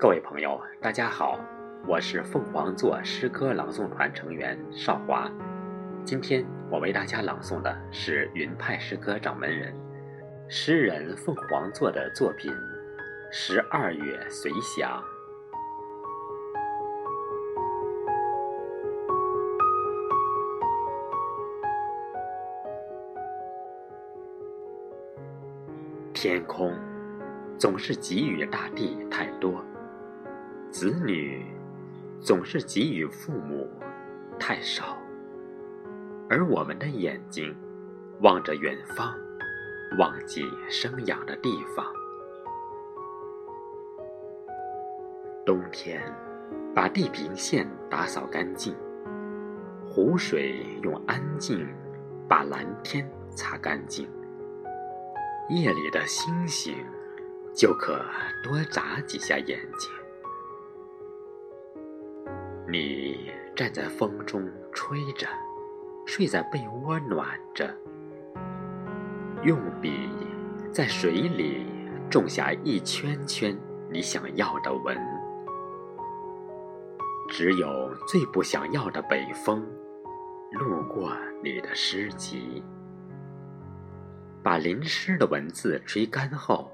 各位朋友大家好，我是凤凰座诗歌朗诵团成员少华。今天我为大家朗诵的是云派诗歌掌门人诗人凤凰座的作品《十二月随想》。天空总是给予大地太。子女总是给予父母太少，而我们的眼睛望着远方，忘记生养的地方。冬天把地平线打扫干净，湖水用安静把蓝天擦干净，夜里的星星就可多眨几下眼睛。你站在风中吹着，睡在被窝暖着，用笔在水里种下一圈圈你想要的纹。只有最不想要的北风，路过你的诗集，把淋湿的文字吹干后，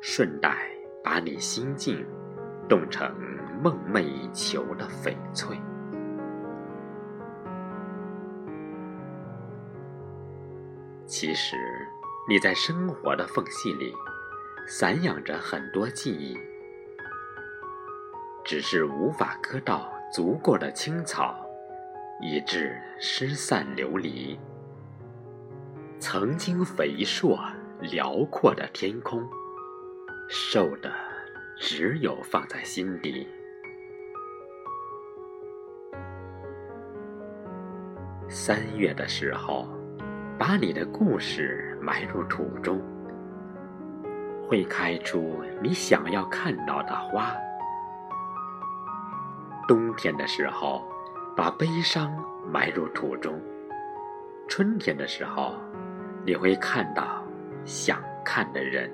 顺带把你心境冻成。梦寐以求的翡翠。其实，你在生活的缝隙里，散养着很多记忆，只是无法割到足够的青草，以致失散流离。曾经肥硕辽阔的天空，瘦的只有放在心底。三月的时候，把你的故事埋入土中，会开出你想要看到的花。冬天的时候，把悲伤埋入土中，春天的时候，你会看到想看的人。